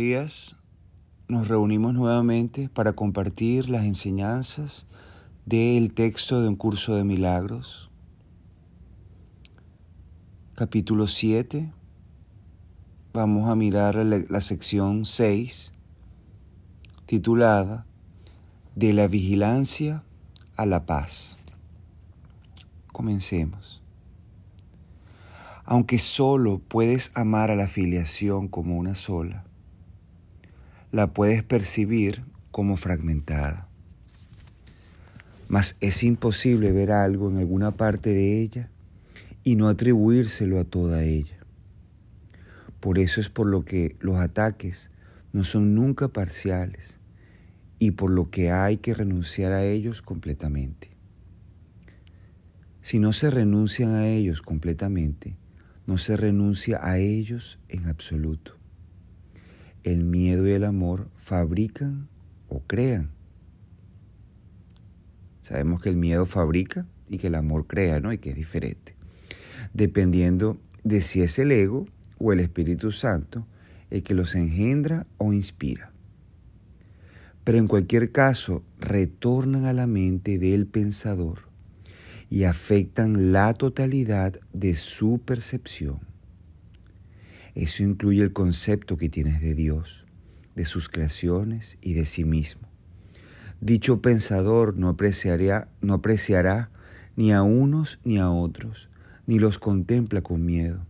Días. Nos reunimos nuevamente para compartir las enseñanzas del texto de un curso de milagros. Capítulo 7. Vamos a mirar la, sección 6, titulada De la vigilancia a la paz. Comencemos. Aunque solo puedes amar a la filiación como una sola, la puedes percibir como fragmentada. Mas es imposible ver algo en alguna parte de ella y no atribuírselo a toda ella. Por eso es por lo que los ataques no son nunca parciales y por lo que hay que renunciar a ellos completamente. Si no se renuncian a ellos completamente, no se renuncia a ellos en absoluto el miedo y el amor fabrican o crean. Sabemos que el miedo fabrica y que el amor crea, ¿no? Y que es diferente. Dependiendo de si es el ego o el Espíritu Santo el que los engendra o inspira. Pero en cualquier caso, retornan a la mente del pensador y afectan la totalidad de su percepción. Eso incluye el concepto que tienes de Dios, de sus creaciones y de sí mismo. Dicho pensador no apreciará, no apreciará ni a unos ni a otros, ni los contempla con miedo,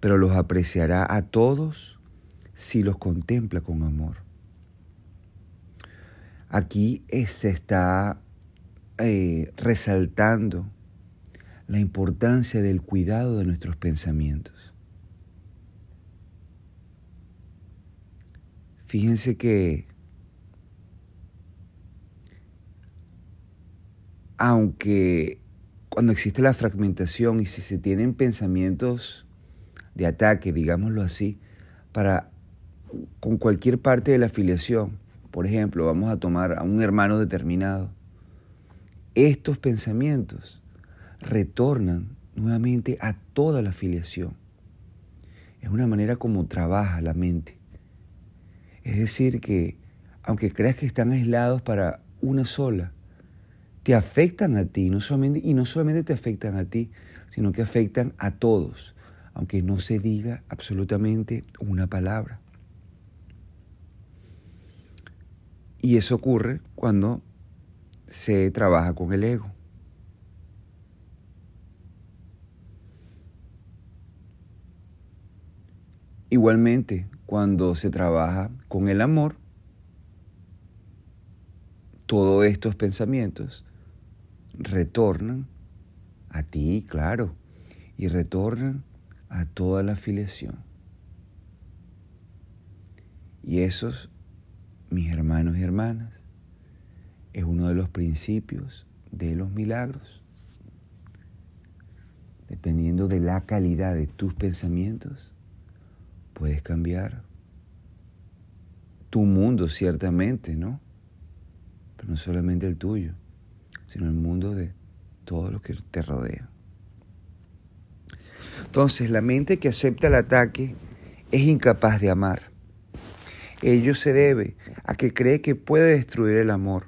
pero los apreciará a todos si los contempla con amor. Aquí se está eh, resaltando la importancia del cuidado de nuestros pensamientos. Fíjense que aunque cuando existe la fragmentación y si se tienen pensamientos de ataque, digámoslo así, para con cualquier parte de la afiliación, por ejemplo, vamos a tomar a un hermano determinado, estos pensamientos retornan nuevamente a toda la afiliación. Es una manera como trabaja la mente. Es decir, que aunque creas que están aislados para una sola, te afectan a ti y no solamente te afectan a ti, sino que afectan a todos, aunque no se diga absolutamente una palabra. Y eso ocurre cuando se trabaja con el ego. Igualmente, cuando se trabaja con el amor, todos estos pensamientos retornan a ti, claro, y retornan a toda la afiliación. Y esos, mis hermanos y hermanas, es uno de los principios de los milagros. Dependiendo de la calidad de tus pensamientos, puedes cambiar tu mundo, ciertamente, ¿no? Pero no solamente el tuyo, sino el mundo de todo lo que te rodea. Entonces, la mente que acepta el ataque es incapaz de amar. Ello se debe a que cree que puede destruir el amor,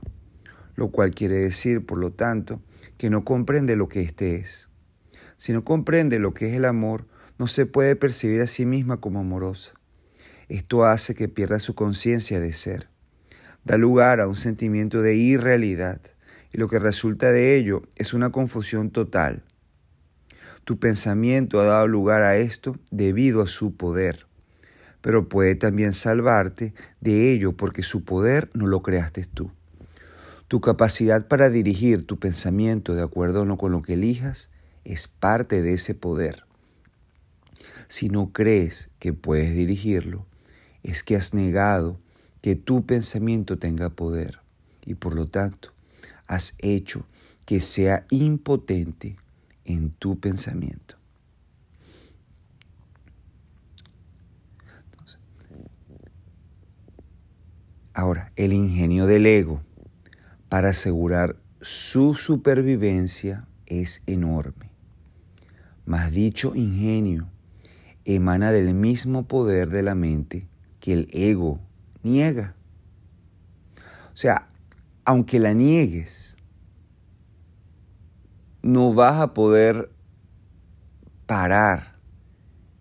lo cual quiere decir, por lo tanto, que no comprende lo que éste es. Si no comprende lo que es el amor, no se puede percibir a sí misma como amorosa. Esto hace que pierda su conciencia de ser. Da lugar a un sentimiento de irrealidad y lo que resulta de ello es una confusión total. Tu pensamiento ha dado lugar a esto debido a su poder, pero puede también salvarte de ello porque su poder no lo creaste tú. Tu capacidad para dirigir tu pensamiento de acuerdo con lo que elijas es parte de ese poder. Si no crees que puedes dirigirlo, es que has negado que tu pensamiento tenga poder y por lo tanto has hecho que sea impotente en tu pensamiento. ahora, el ingenio del ego para asegurar su supervivencia es enorme. Mas dicho ingenio emana del mismo poder de la mente que el ego niega. O sea, aunque la niegues, no vas a poder parar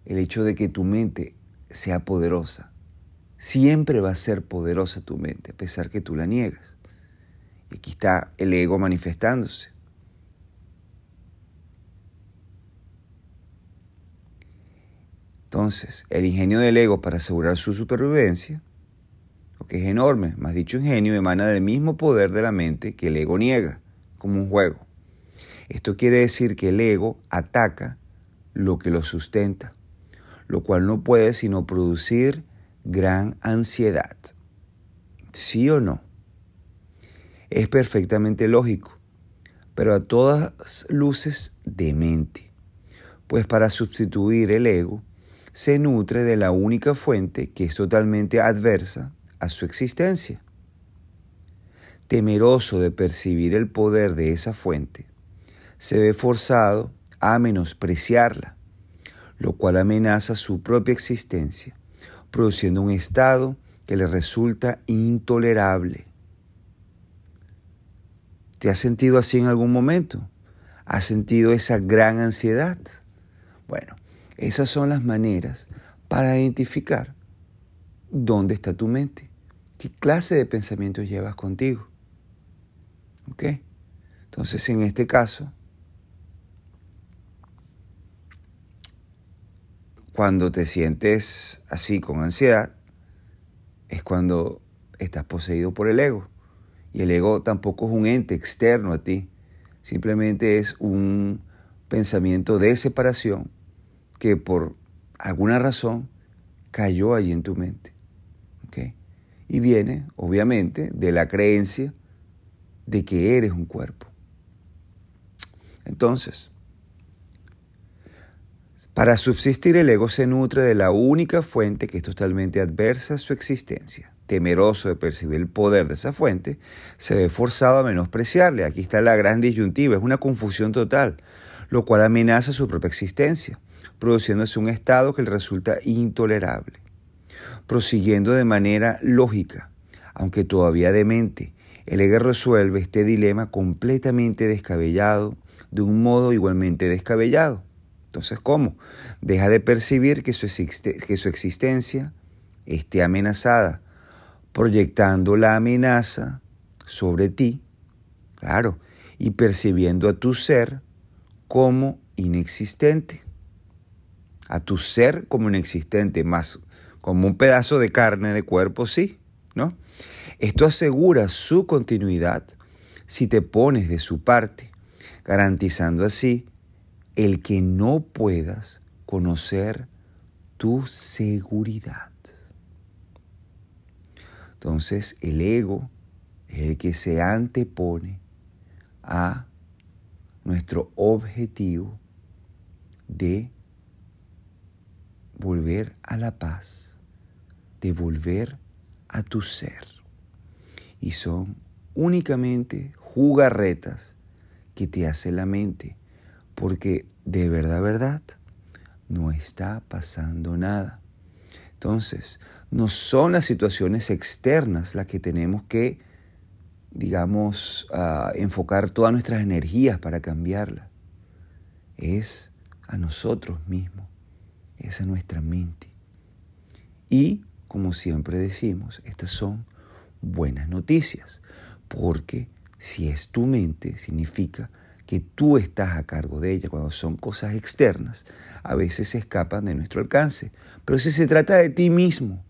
el hecho de que tu mente sea poderosa. Siempre va a ser poderosa tu mente, a pesar que tú la niegas. Y aquí está el ego manifestándose. Entonces, el ingenio del ego para asegurar su supervivencia, lo que es enorme, más dicho ingenio, emana del mismo poder de la mente que el ego niega, como un juego. Esto quiere decir que el ego ataca lo que lo sustenta, lo cual no puede sino producir gran ansiedad. ¿Sí o no? Es perfectamente lógico, pero a todas luces demente, pues para sustituir el ego se nutre de la única fuente que es totalmente adversa a su existencia. Temeroso de percibir el poder de esa fuente, se ve forzado a menospreciarla, lo cual amenaza su propia existencia, produciendo un estado que le resulta intolerable. ¿Te has sentido así en algún momento? ¿Has sentido esa gran ansiedad? Bueno, esas son las maneras para identificar dónde está tu mente, qué clase de pensamientos llevas contigo. ¿Ok? Entonces, en este caso, Cuando te sientes así con ansiedad, es cuando estás poseído por el ego. Y el ego tampoco es un ente externo a ti, simplemente es un pensamiento de separación que por alguna razón cayó allí en tu mente. Y viene, obviamente, de la creencia de que eres un cuerpo. Entonces, para subsistir el ego se nutre de la única fuente que es totalmente adversa a su existencia. Temeroso de percibir el poder de esa fuente, se ve forzado a menospreciarle. Aquí está la gran disyuntiva, es una confusión total, lo cual amenaza su propia existencia, produciéndose un estado que le resulta intolerable. Prosiguiendo de manera lógica, aunque todavía demente, el ego resuelve este dilema completamente descabellado, de un modo igualmente descabellado entonces, ¿cómo? Deja de percibir que su existencia esté amenazada, proyectando la amenaza sobre ti, claro, y percibiendo a tu ser como inexistente. A tu ser como inexistente, más como un pedazo de carne de cuerpo, sí, ¿no? Esto asegura su continuidad si te pones de su parte, garantizando así el que no puedas conocer tu seguridad. Entonces el ego es el que se antepone a nuestro objetivo de volver a la paz, de volver a tu ser. Y son únicamente jugarretas que te hace la mente porque de verdad, verdad, no está pasando nada. Entonces, no son las situaciones externas las que tenemos que, digamos, ah, enfocar todas nuestras energías para cambiarla. Es a nosotros mismos, es a nuestra mente. Y, como siempre decimos, estas son buenas noticias, porque si es tu mente, significa que tú estás a cargo de ella. Cuando son cosas externas, a veces se escapan de nuestro alcance. Pero si se trata de ti mismo,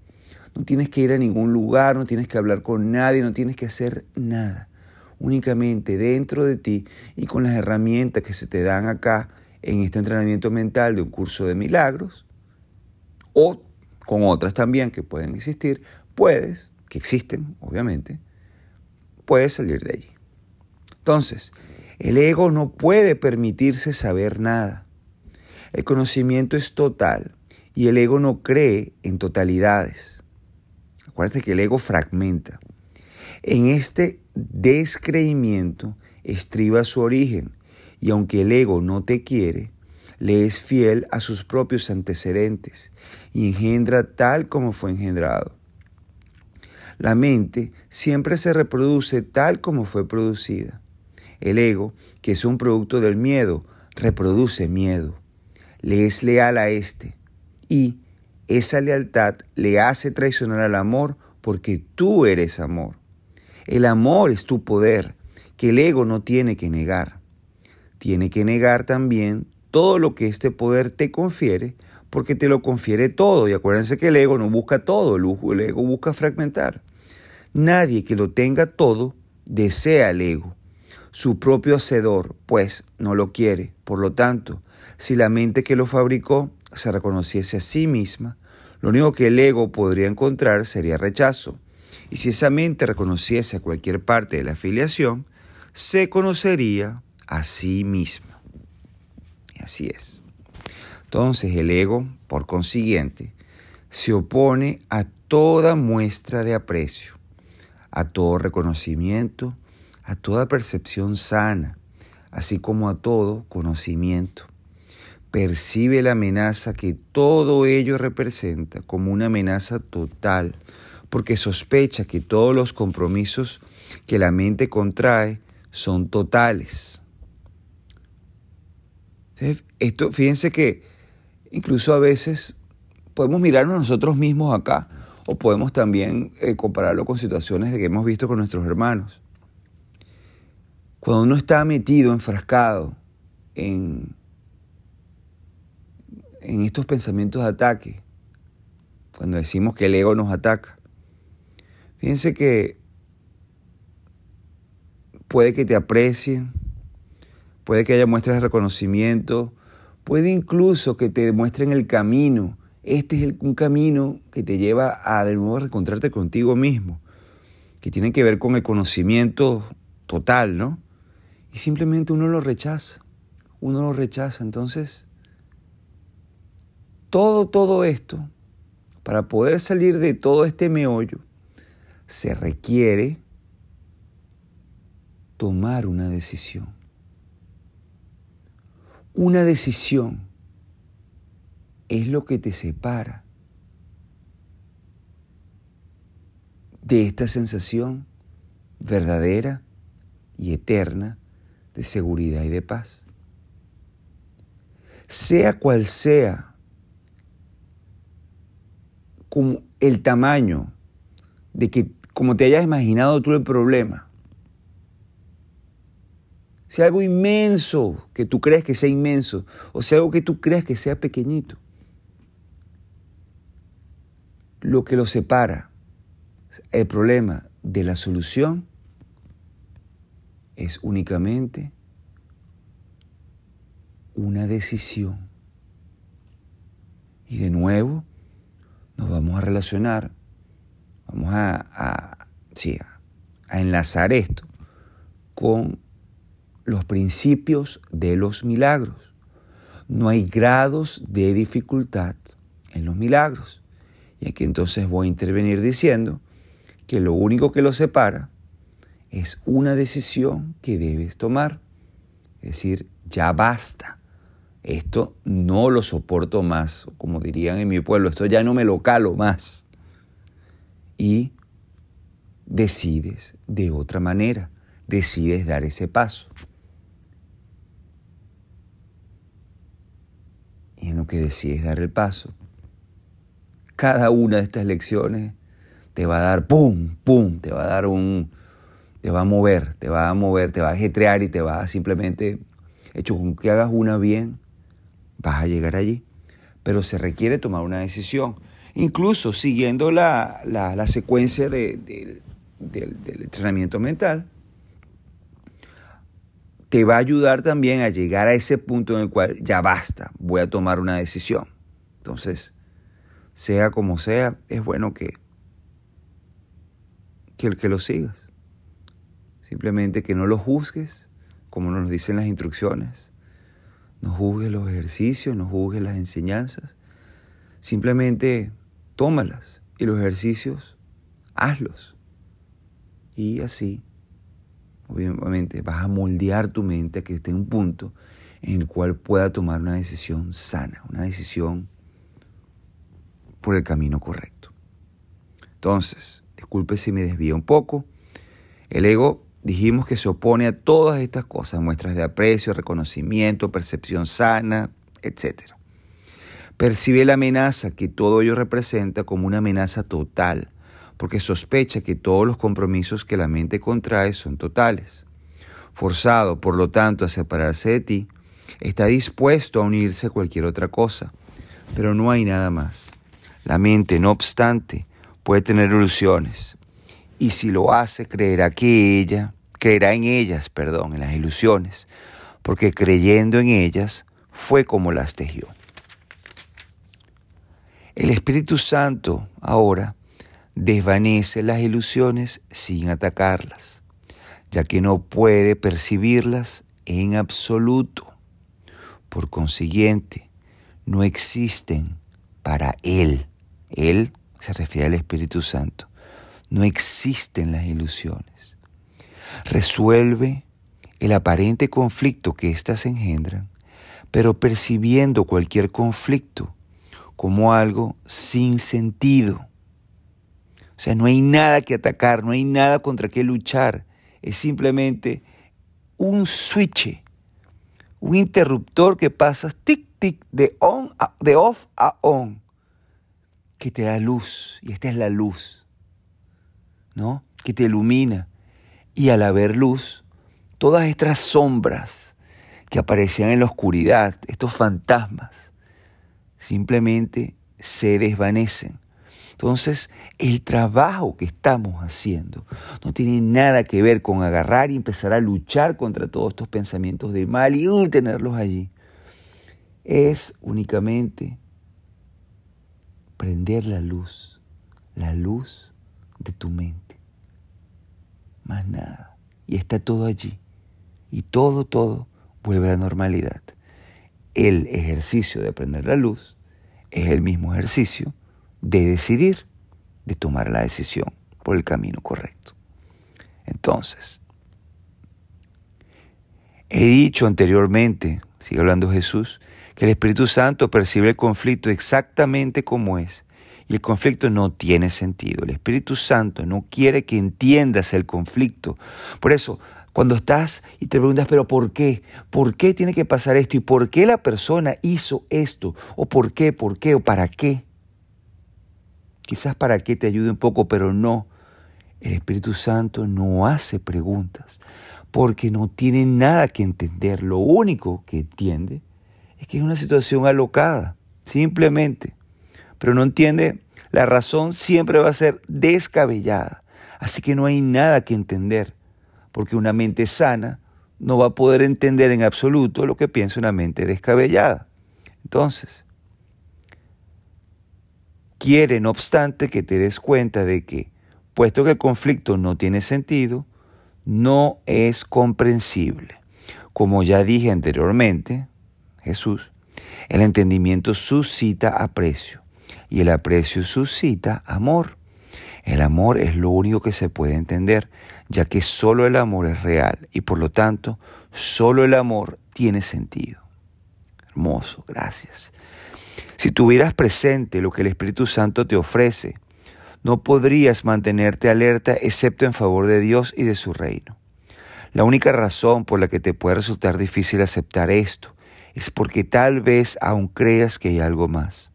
no tienes que ir a ningún lugar, no tienes que hablar con nadie, no tienes que hacer nada. Únicamente dentro de ti y con las herramientas que se te dan acá en este entrenamiento mental de un curso de milagros, o con otras también que pueden existir, puedes, que existen, obviamente, puedes salir de allí. Entonces, el ego no puede permitirse saber nada. El conocimiento es total y el ego no cree en totalidades. Acuérdate que el ego fragmenta. En este descreimiento estriba su origen y aunque el ego no te quiere, le es fiel a sus propios antecedentes y engendra tal como fue engendrado. La mente siempre se reproduce tal como fue producida. El ego, que es un producto del miedo, reproduce miedo. Le es leal a éste y esa lealtad le hace traicionar al amor porque tú eres amor. El amor es tu poder, que el ego no tiene que negar. Tiene que negar también todo lo que este poder te confiere, porque te lo confiere todo. Y acuérdense que el ego no busca todo, el ego busca fragmentar. Nadie que lo tenga todo desea el ego. Su propio hacedor, pues, no lo quiere. Por lo tanto, si la mente que lo fabricó se reconociese a sí misma, lo único que el ego podría encontrar sería rechazo. Y si esa mente reconociese a cualquier parte de la afiliación, se conocería a sí misma. Y así es. Entonces el ego, por consiguiente, se opone a toda muestra de aprecio, a todo reconocimiento, a toda percepción sana, así como a todo conocimiento. Percibe la amenaza que todo ello representa como una amenaza total, porque sospecha que todos los compromisos que la mente contrae son totales. Esto, fíjense que incluso a veces podemos mirarnos nosotros mismos acá o podemos también eh, compararlo con situaciones de que hemos visto con nuestros hermanos. Cuando uno está metido, enfrascado en, en estos pensamientos de ataque, cuando decimos que el ego nos ataca, fíjense que puede que te aprecien, puede que haya muestras de reconocimiento, puede incluso que te demuestren el camino. Este es un camino que te lleva a de nuevo reencontrarte contigo mismo, que tiene que ver con el conocimiento total, ¿no? Y simplemente uno lo rechaza, uno lo rechaza. Entonces, todo, todo esto, para poder salir de todo este meollo, se requiere tomar una decisión. Una decisión es lo que te separa de esta sensación verdadera y eterna de seguridad y de paz. Sea cual sea como el tamaño de que como te hayas imaginado tú el problema, sea algo inmenso que tú crees que sea inmenso, o sea algo que tú creas que sea pequeñito. Lo que lo separa, el problema de la solución, es únicamente una decisión. Y de nuevo nos vamos a relacionar, vamos a, a, a enlazar esto con los principios de los milagros. No hay grados de dificultad en los milagros. Y aquí entonces voy a intervenir diciendo que lo único que los separa es una decisión que debes tomar. Es decir, ya basta. Esto no lo soporto más, como dirían en mi pueblo, esto ya no me lo calo más. Y decides de otra manera, decides dar ese paso. Y en lo que decides dar el paso. Cada una de estas lecciones te va a dar pum, pum, te va a dar un, te va a mover, te va a mover, te va a ajetrear y te va a simplemente, hecho con que hagas una bien, vas a llegar allí. Pero se requiere tomar una decisión, incluso siguiendo la, secuencia del entrenamiento mental te va a ayudar también a llegar a ese punto en el cual ya basta, voy a tomar una decisión. Entonces, sea como sea, es bueno que, que, que lo sigas. Simplemente que no lo juzgues, como nos dicen las instrucciones. No juzgues los ejercicios, no juzgues las enseñanzas. Simplemente tómalas y los ejercicios, hazlos. Y así obviamente vas a moldear tu mente a que esté en un punto en el cual pueda tomar una decisión sana, una decisión por el camino correcto. Entonces, disculpe si me desvío un poco. El ego dijimos que se opone a todas estas cosas, muestras de aprecio, reconocimiento, percepción sana, etc. Percibe la amenaza que todo ello representa como una amenaza total, porque sospecha que todos los compromisos que la mente contrae son totales. Forzado, por lo tanto, a separarse de ti, está dispuesto a unirse a cualquier otra cosa, pero no hay nada más. La mente, no obstante, puede tener ilusiones, y si lo hace, creerá que ella, creerá en ellas, perdón, en las ilusiones, porque creyendo en ellas fue como las tejió. El Espíritu Santo ahora desvanece las ilusiones sin atacarlas, ya que no puede percibirlas en absoluto. Por consiguiente, no existen para Él. Él se refiere al Espíritu Santo. No existen las ilusiones. Resuelve el aparente conflicto que éstas engendran, pero percibiendo cualquier conflicto como algo sin sentido. O sea, no hay nada que atacar, no hay nada contra qué luchar. Es simplemente un switch, un interruptor que pasas tic tic de on de off a on que te da luz y esta es la luz, ¿no? Que te ilumina y al haber luz, todas estas sombras que aparecían en la oscuridad, estos fantasmas, simplemente se desvanecen. Entonces, el trabajo que estamos haciendo no tiene nada que ver con agarrar y empezar a luchar contra todos estos pensamientos de mal y tenerlos allí. Es únicamente prender la luz, la luz de tu mente. Más nada. Y está todo allí. Y todo, todo vuelve a la normalidad el ejercicio de aprender la luz es el mismo ejercicio de decidir, de tomar la decisión por el camino correcto. Entonces, he dicho anteriormente, sigue hablando Jesús, que el Espíritu Santo percibe el conflicto exactamente como es. Y el conflicto no tiene sentido. El Espíritu Santo no quiere que entiendas el conflicto. Por eso, cuando estás y te preguntas, pero ¿por qué? ¿Por qué tiene que pasar esto? ¿Y por qué la persona hizo esto? ¿O por qué? ¿Por qué? ¿O para qué? Quizás para qué te ayude un poco, pero no. El Espíritu Santo no hace preguntas porque no tiene nada que entender. Lo único que entiende es que es una situación alocada, simplemente. Pero no entiende, la razón siempre va a ser descabellada. Así que no hay nada que entender porque una mente sana no va a poder entender en absoluto lo que piensa una mente descabellada. Entonces, quiere, no obstante, que te des cuenta de que, puesto que el conflicto no tiene sentido, no es comprensible. Como ya dije anteriormente, Jesús, el entendimiento suscita aprecio y el aprecio suscita amor. El amor es lo único que se puede entender, ya que solo el amor es real y por lo tanto solo el amor tiene sentido. Hermoso, gracias. Si tuvieras presente lo que el Espíritu Santo te ofrece, no podrías mantenerte alerta excepto en favor de Dios y de su reino. La única razón por la que te puede resultar difícil aceptar esto es porque tal vez aún creas que hay algo más.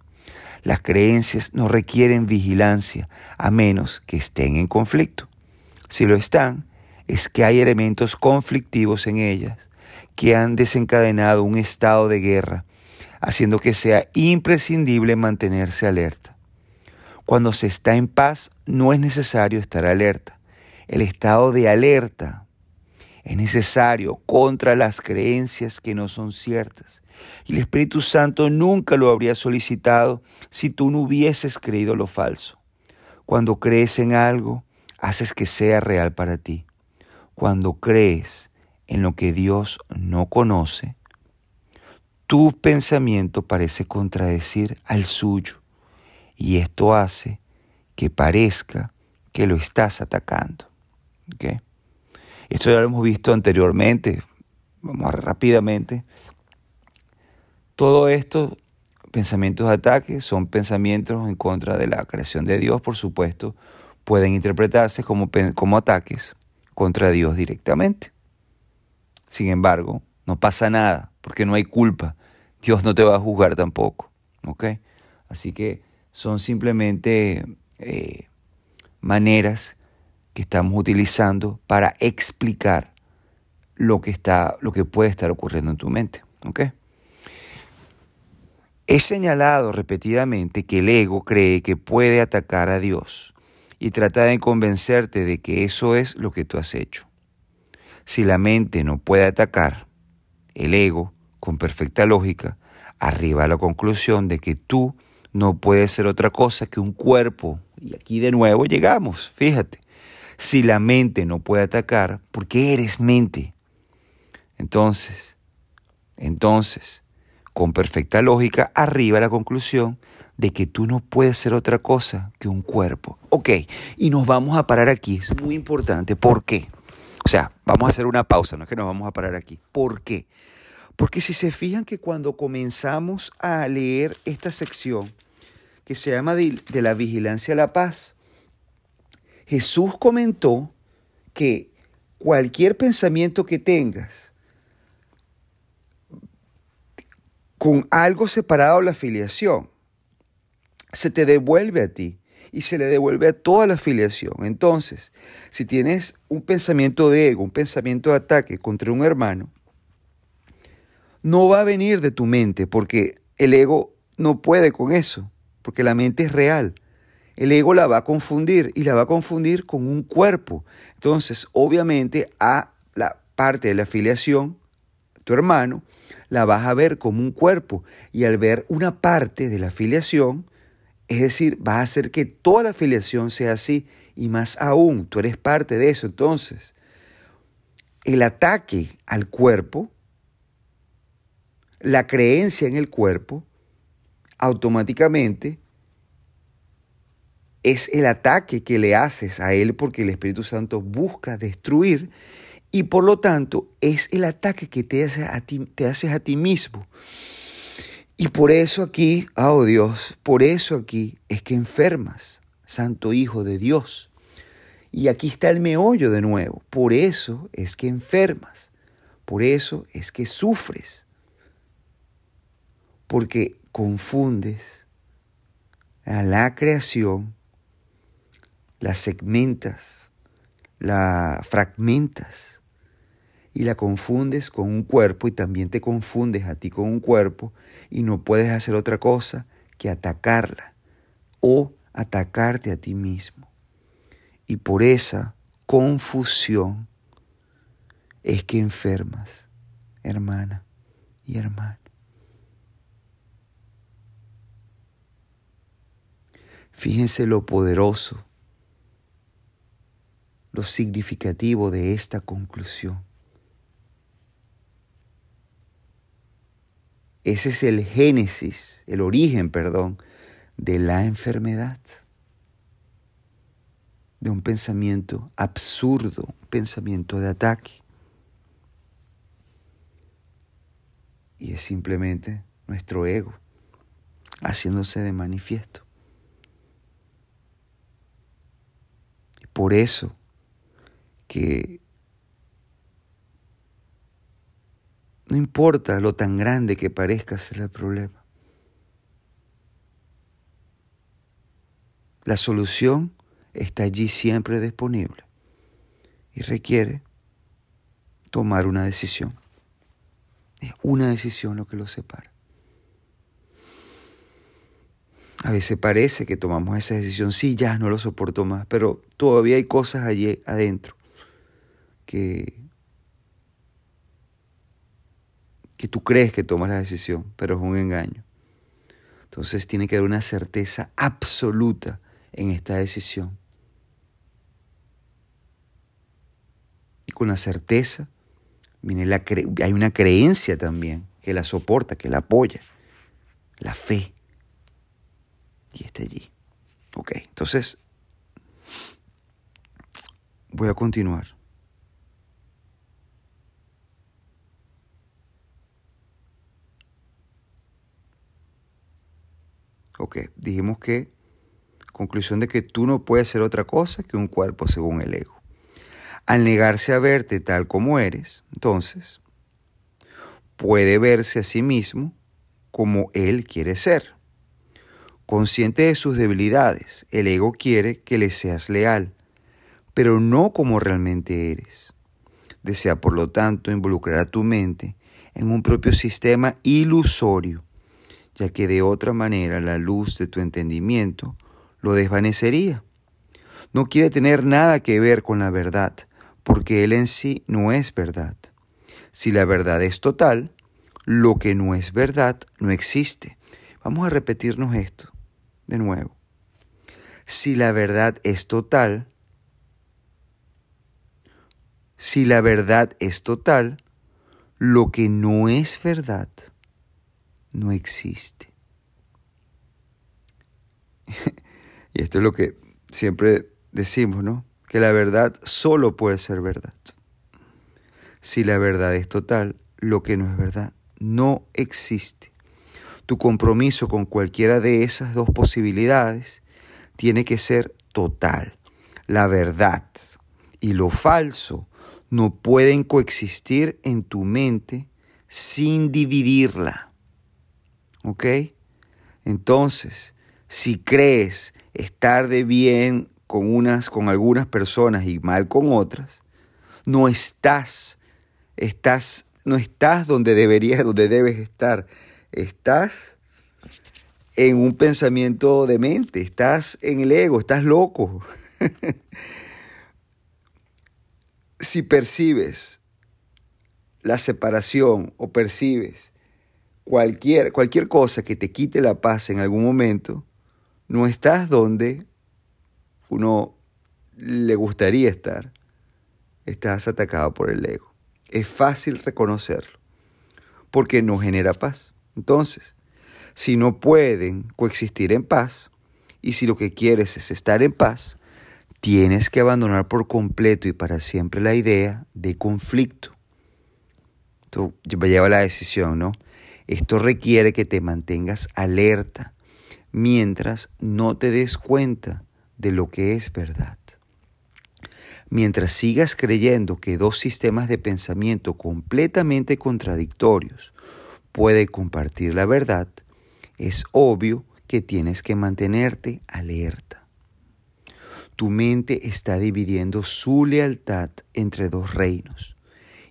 Las creencias no requieren vigilancia a menos que estén en conflicto. Si lo están, es que hay elementos conflictivos en ellas que han desencadenado un estado de guerra, haciendo que sea imprescindible mantenerse alerta. Cuando se está en paz, no es necesario estar alerta. El estado de alerta es necesario contra las creencias que no son ciertas. Y el Espíritu Santo nunca lo habría solicitado si tú no hubieses creído lo falso. Cuando crees en algo, haces que sea real para ti. Cuando crees en lo que Dios no conoce, tu pensamiento parece contradecir al suyo y esto hace que parezca que lo estás atacando. Esto ya lo hemos visto anteriormente, vamos rápidamente. Todo esto, pensamientos de ataque, son pensamientos en contra de la creación de Dios, por supuesto, pueden interpretarse como, como ataques contra Dios directamente. Sin embargo, no pasa nada, porque no hay culpa. Dios no te va a juzgar tampoco. ¿Ok? Así que son simplemente eh, maneras que estamos utilizando para explicar lo que, está, lo que puede estar ocurriendo en tu mente. ¿Ok? He señalado repetidamente que el ego cree que puede atacar a Dios y trata de convencerte de que eso es lo que tú has hecho. Si la mente no puede atacar, el ego, con perfecta lógica, arriba a la conclusión de que tú no puedes ser otra cosa que un cuerpo. Y aquí de nuevo llegamos, fíjate. Si la mente no puede atacar, porque eres mente. Entonces, entonces, con perfecta lógica, arriba a la conclusión de que tú no puedes ser otra cosa que un cuerpo. Ok, y nos vamos a parar aquí, es muy importante. ¿Por qué? O sea, vamos a hacer una pausa, no es que nos vamos a parar aquí. ¿Por qué? Porque si se fijan que cuando comenzamos a leer esta sección, que se llama de, la vigilancia a la paz, Jesús comentó que cualquier pensamiento que tengas con algo separado la afiliación, se te devuelve a ti y se le devuelve a toda la afiliación. Entonces, si tienes un pensamiento de ego, un pensamiento de ataque contra un hermano, no va a venir de tu mente porque el ego no puede con eso, porque la mente es real. El ego la va a confundir y la va a confundir con un cuerpo. Entonces, obviamente, a la parte de la afiliación, tu hermano, la vas a ver como un cuerpo. Y al ver una parte de la afiliación, es decir, va a hacer que toda la afiliación sea así y más aún, tú eres parte de eso. Entonces, el ataque al cuerpo, la creencia en el cuerpo, automáticamente es el ataque que le haces a él porque el Espíritu Santo busca destruir y por lo tanto es el ataque que te, hace a ti, te haces a ti mismo. Y por eso aquí, oh Dios, por eso aquí es que enfermas, Santo Hijo de Dios. Y aquí está el meollo de nuevo. Por eso es que enfermas. Por eso es que sufres. Porque confundes a la creación, la segmentas, la fragmentas y la confundes con un cuerpo y también te confundes a ti con un cuerpo y no puedes hacer otra cosa que atacarla o atacarte a ti mismo. Y por esa confusión es que enfermas, hermana y hermano. Fíjense lo poderoso, lo significativo de esta conclusión. Ese es el génesis, el origen, perdón, de la enfermedad. De un pensamiento absurdo, un pensamiento de ataque. Y es simplemente nuestro ego haciéndose de manifiesto. Por eso que No importa lo tan grande que parezca ser el problema. La solución está allí siempre disponible y requiere tomar una decisión. Es una decisión lo que lo separa. A veces parece que tomamos esa decisión, sí, ya no lo soporto más, pero todavía hay cosas allí adentro que que tú crees que tomas la decisión, pero es un engaño. Entonces tiene que haber una certeza absoluta en esta decisión. Y con la certeza viene la hay una creencia también que la soporta, que la apoya. La fe. Y está allí. Ok, entonces voy a continuar. Ok, dijimos que, conclusión de que tú no puedes ser otra cosa que un cuerpo según el ego. Al negarse a verte tal como eres, entonces, puede verse a sí mismo como él quiere ser. Consciente de sus debilidades, el ego quiere que le seas leal, pero no como realmente eres. Desea, por lo tanto, involucrar a tu mente en un propio sistema ilusorio, ya que de otra manera la luz de tu entendimiento lo desvanecería. No quiere tener nada que ver con la verdad, porque él en sí no es verdad. Si la verdad es total, lo que no es verdad no existe. Vamos a repetirnos esto de nuevo. Si la verdad es total, si la verdad es total, lo que no es verdad no existe. y esto es lo que siempre decimos, ¿no? Que la verdad solo puede ser verdad. Si la verdad es total, lo que no es verdad no existe. Tu compromiso con cualquiera de esas dos posibilidades tiene que ser total. La verdad y lo falso no pueden coexistir en tu mente sin dividirla. ¿Ok? Entonces, si crees estar de bien con unas con algunas personas y mal con otras, no estás estás no estás donde deberías, donde debes estar. Estás en un pensamiento de mente, estás en el ego, estás loco. si percibes la separación o percibes cualquier, cualquier cosa que te quite la paz en algún momento, no estás donde uno le gustaría estar. Estás atacado por el ego es fácil reconocerlo, porque no genera paz. Entonces, si no pueden coexistir en paz, y si lo que quieres es estar en paz, tienes que abandonar por completo y para siempre la idea de conflicto. Esto lleva la decisión, ¿no? Esto requiere que te mantengas alerta mientras no te des cuenta de lo que es verdad. Mientras sigas creyendo que dos sistemas de pensamiento completamente contradictorios pueden compartir la verdad, es obvio que tienes que mantenerte alerta. Tu mente está dividiendo su lealtad entre dos reinos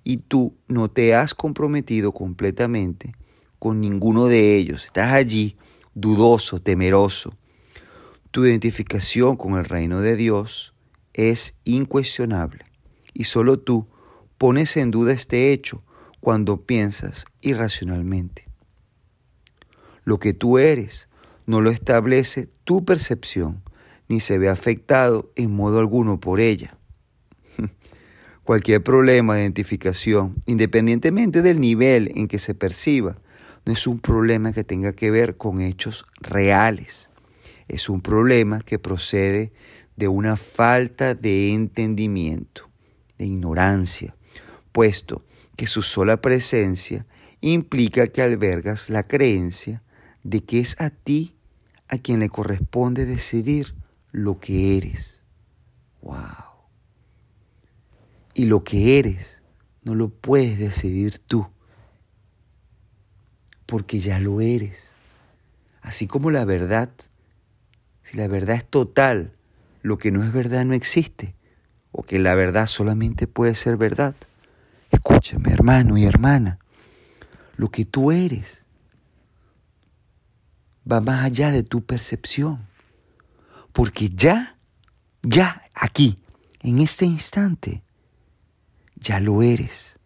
y tú no te has comprometido completamente con ninguno de ellos. Estás allí dudoso, temeroso. Tu identificación con el reino de Dios es incuestionable y solo tú pones en duda este hecho cuando piensas irracionalmente. Lo que tú eres no lo establece tu percepción ni se ve afectado en modo alguno por ella. Cualquier problema de identificación, independientemente del nivel en que se perciba, no es un problema que tenga que ver con hechos reales. Es un problema que procede de una falta de entendimiento, de ignorancia, puesto que su sola presencia implica que albergas la creencia de que es a ti a quien le corresponde decidir lo que eres. ¡Wow! Y lo que eres no lo puedes decidir tú, porque ya lo eres. Así como la verdad, si la verdad es total, lo que no es verdad no existe o que la verdad solamente puede ser verdad. Escúchame, hermano y hermana, lo que tú eres va más allá de tu percepción, porque ya, ya aquí, en este instante, ya lo eres.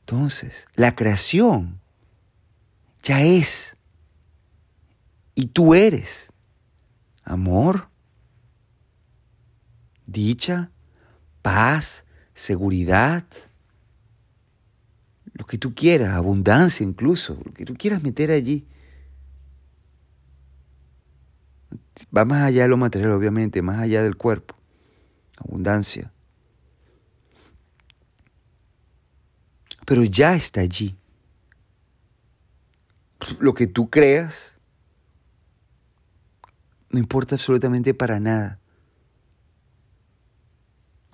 Entonces, la creación ya es. Y tú eres amor, dicha, paz, seguridad, lo que tú quieras, abundancia incluso, lo que tú quieras meter allí. Va más allá de lo material, obviamente, más allá del cuerpo. Abundancia. Pero ya está allí. lo que tú creas no importa absolutamente para nada.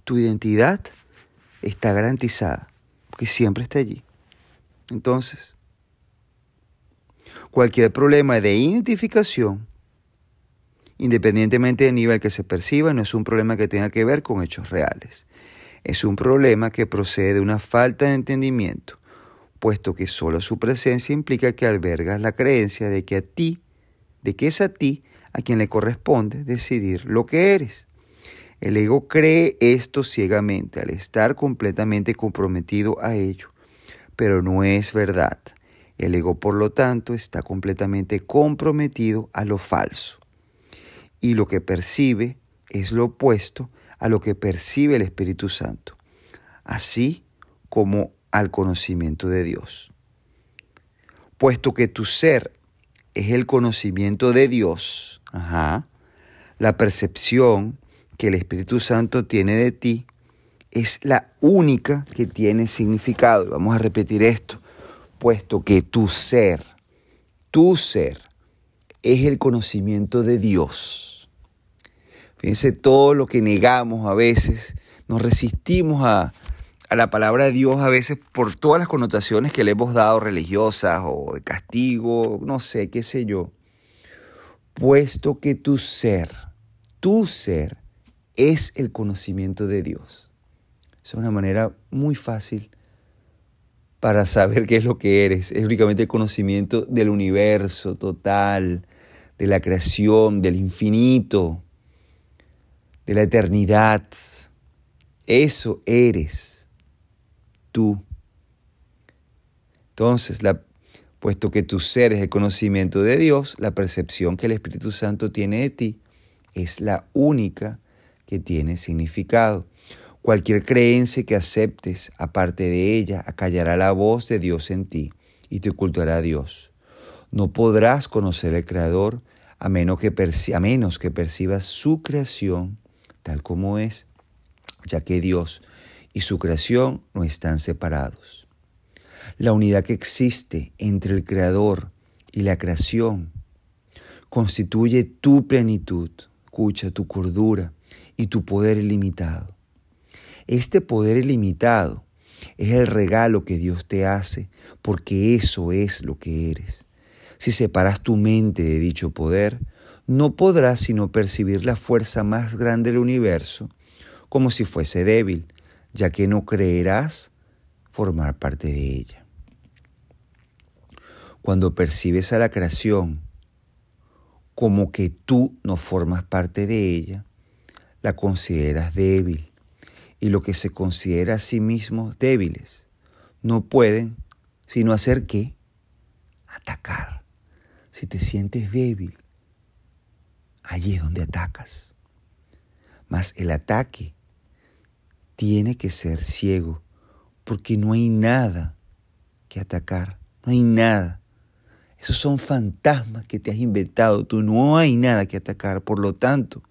Tu identidad está garantizada, porque siempre está allí. Entonces, cualquier problema de identificación, independientemente del nivel que se perciba, no es un problema que tenga que ver con hechos reales. Es un problema que procede de una falta de entendimiento, puesto que solo su presencia implica que albergas la creencia de que a ti, de que es a ti a quien le corresponde decidir lo que eres. El ego cree esto ciegamente al estar completamente comprometido a ello, pero no es verdad. El ego, por lo tanto, está completamente comprometido a lo falso. Y lo que percibe es lo opuesto a lo que percibe el Espíritu Santo, así como al conocimiento de Dios. Puesto que tu ser es el conocimiento de Dios, Ajá. La percepción que el Espíritu Santo tiene de ti es la única que tiene significado. Vamos a repetir esto, puesto que tu ser, tu ser, es el conocimiento de Dios. Fíjense todo lo que negamos a veces, nos resistimos a, a la palabra de Dios a veces por todas las connotaciones que le hemos dado religiosas o de castigo, no sé, qué sé yo puesto que tu ser, tu ser, es el conocimiento de Dios. Es una manera muy fácil para saber qué es lo que eres. Es únicamente el conocimiento del universo total, de la creación, del infinito, de la eternidad. Eso eres tú. Entonces, puesto que tu ser es el conocimiento de Dios, la percepción que el Espíritu Santo tiene de ti es la única que tiene significado. Cualquier creencia que aceptes aparte de ella acallará la voz de Dios en ti y te ocultará a Dios. No podrás conocer al Creador a menos que, a menos que percibas su creación tal como es, ya que Dios y su creación no están separados la unidad que existe entre el Creador y la creación, constituye tu plenitud, escucha, tu cordura y tu poder ilimitado. Este poder ilimitado es el regalo que Dios te hace porque eso es lo que eres. Si separas tu mente de dicho poder, no podrás sino percibir la fuerza más grande del universo como si fuese débil, ya que no creerás formar parte de ella. Cuando percibes a la creación como que tú no formas parte de ella, la consideras débil. Y lo que se considera a sí mismos débiles no pueden sino hacer qué? Atacar. Si te sientes débil, allí es donde atacas. Mas el ataque tiene que ser ciego, porque no hay nada que atacar, no hay nada. Esos son fantasmas que te has inventado, tú no hay nada que atacar, por lo tanto,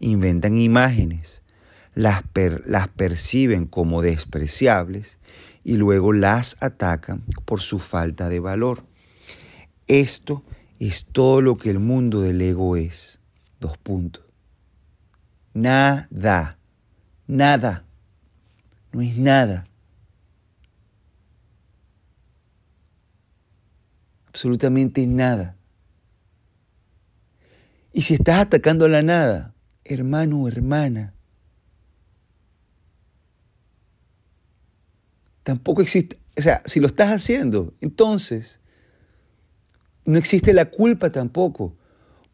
inventan imágenes, las, las perciben como despreciables y luego las atacan por su falta de valor. Esto es todo lo que el mundo del ego es. Dos puntos. Nada, nada, no es nada. Absolutamente nada. Y si estás atacando a la nada, hermano o hermana, tampoco existe, o sea, si lo estás haciendo, entonces no existe la culpa tampoco,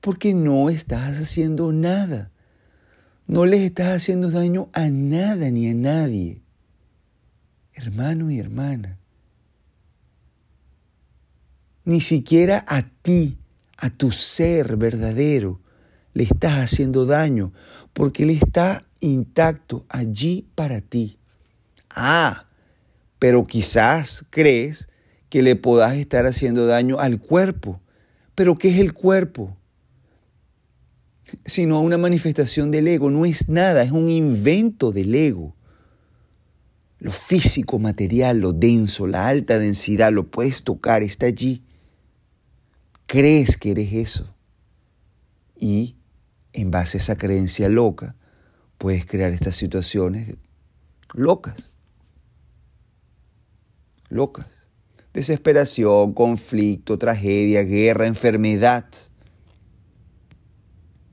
porque no estás haciendo nada. No les estás haciendo daño a nada ni a nadie. Hermano y hermana. Ni siquiera a ti, a tu ser verdadero, le estás haciendo daño, porque Él está intacto allí para ti. Ah, pero quizás crees que le puedas estar haciendo daño al cuerpo. Pero ¿qué es el cuerpo? sino una manifestación del ego. No es nada, es un invento del ego. Lo físico, material, lo denso, la alta densidad, lo puedes tocar, está allí. crees que eres eso. Y en base a esa creencia loca, puedes crear estas situaciones locas. Locas. Desesperación, conflicto, tragedia, guerra, enfermedad.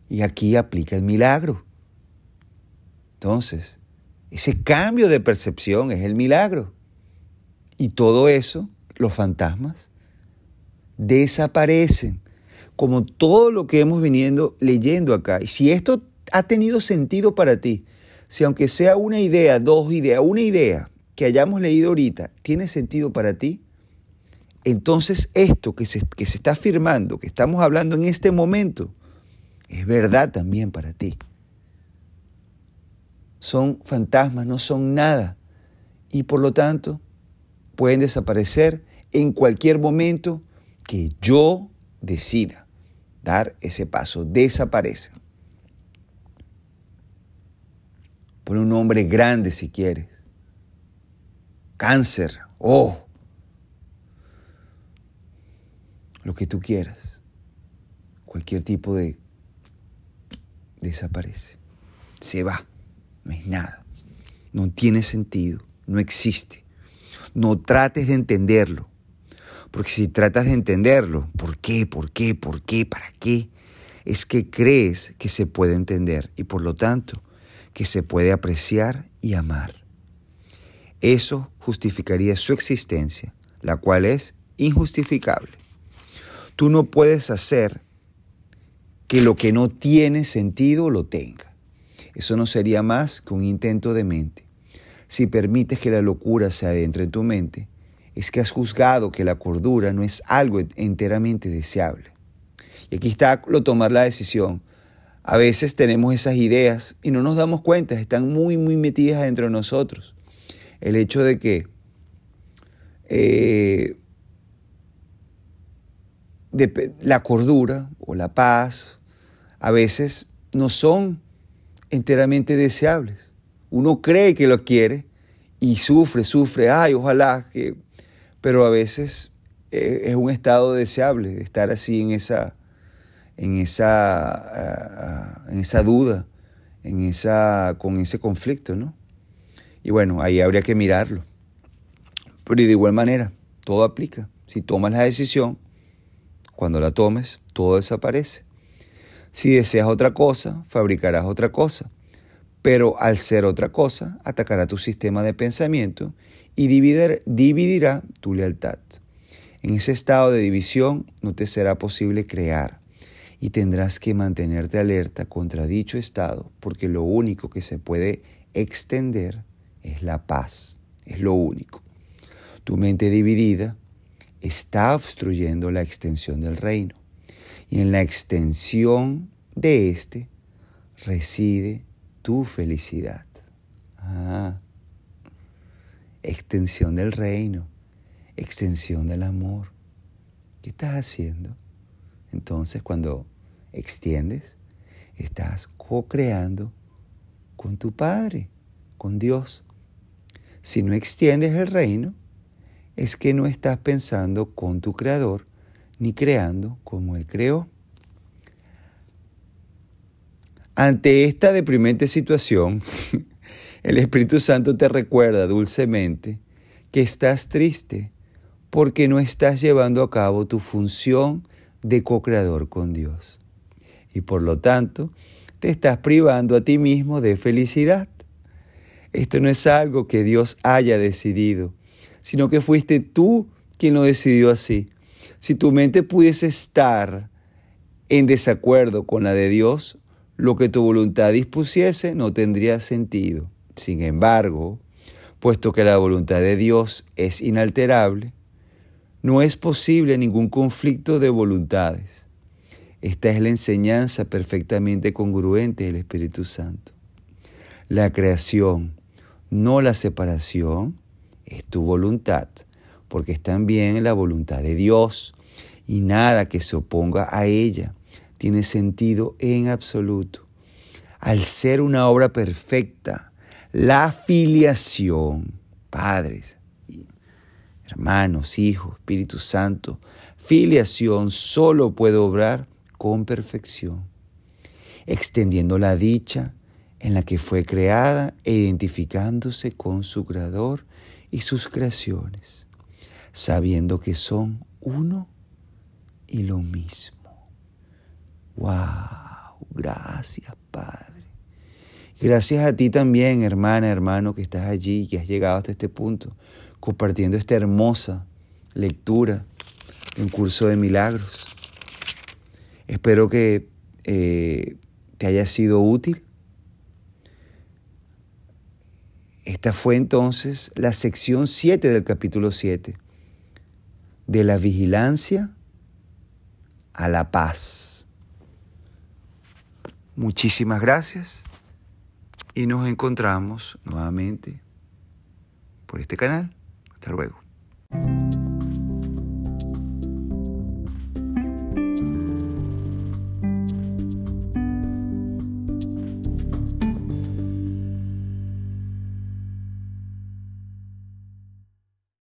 Y aquí aplica el milagro. Entonces, ese cambio de percepción es el milagro. Y todo eso, los fantasmas, desaparecen, como todo lo que hemos venido leyendo acá. Y si esto ha tenido sentido para ti, si aunque sea una idea, dos ideas, una idea que hayamos leído ahorita, tiene sentido para ti, entonces esto que se, que se está afirmando, que estamos hablando en este momento, es verdad también para ti. Son fantasmas, no son nada. Y por lo tanto, pueden desaparecer en cualquier momento que yo decida dar ese paso. Desaparecen. Pon un nombre grande si quieres. Cáncer. Oh. Lo que tú quieras. Cualquier tipo de... Desaparece. Se va. No es nada. No tiene sentido. No existe. No trates de entenderlo. Porque si tratas de entenderlo, ¿por qué? ¿Por qué? ¿Por qué? ¿Para qué? Es que crees que se puede entender y por lo tanto que se puede apreciar y amar. Eso justificaría su existencia, la cual es injustificable. Tú no puedes hacer que lo que no tiene sentido lo tenga. Eso no sería más que un intento de mente. Si permites que la locura se adentre en tu mente, es que has juzgado que la cordura no es algo enteramente deseable. Y aquí está lo tomar la decisión a veces tenemos esas ideas y no nos damos cuenta, están muy, muy metidas dentro de nosotros. El hecho de que eh, la cordura o la paz a veces no son enteramente deseables. Uno cree que lo quiere y sufre, sufre, ay, ojalá que... Pero a veces eh, es un estado deseable estar así en esa en esa, en esa duda, en esa, con ese conflicto, ¿no? Y bueno, ahí habría que mirarlo. Pero de igual manera, todo aplica. Si tomas la decisión, cuando la tomes, todo desaparece. Si deseas otra cosa, fabricarás otra cosa. Pero al ser otra cosa, atacará tu sistema de pensamiento y dividirá tu lealtad. En ese estado de división no te será posible crear y tendrás que mantenerte alerta contra dicho estado porque lo único que se puede extender es la paz, es lo único. Tu mente dividida está obstruyendo la extensión del reino y en la extensión de éste reside tu felicidad. Ah, extensión del reino, extensión del amor. ¿Qué estás haciendo? Entonces cuando extiendes, estás co-creando con tu Padre, con Dios. Si no extiendes el reino, es que no estás pensando con tu Creador ni creando como Él creó. Ante esta deprimente situación, el Espíritu Santo te recuerda dulcemente que estás triste porque no estás llevando a cabo tu función de co-creador con Dios y por lo tanto te estás privando a ti mismo de felicidad. Esto no es algo que Dios haya decidido, sino que fuiste tú quien lo decidió así. Si tu mente pudiese estar en desacuerdo con la de Dios, lo que tu voluntad dispusiese no tendría sentido. Sin embargo, puesto que la voluntad de Dios es inalterable, no es posible ningún conflicto de voluntades. Esta es la enseñanza perfectamente congruente del Espíritu Santo. La creación, no la separación, es tu voluntad, porque es también la voluntad de Dios y nada que se oponga a ella tiene sentido en absoluto. Al ser una obra perfecta, la filiación, padres, hermanos, hijos, Espíritu Santo, filiación solo puede obrar con perfección, extendiendo la dicha en la que fue creada e identificándose con su creador y sus creaciones, sabiendo que son uno y lo mismo. ¡Wow! Gracias, Padre. Gracias a ti también, hermana, hermano, que estás allí, que has llegado hasta este punto, compartiendo esta hermosa lectura de un curso de milagros. Espero que eh, te haya sido útil Esta fue entonces la sección 7 del capítulo 7, de la vigilancia a la paz. Muchísimas gracias y nos encontramos nuevamente por este canal. Hasta luego.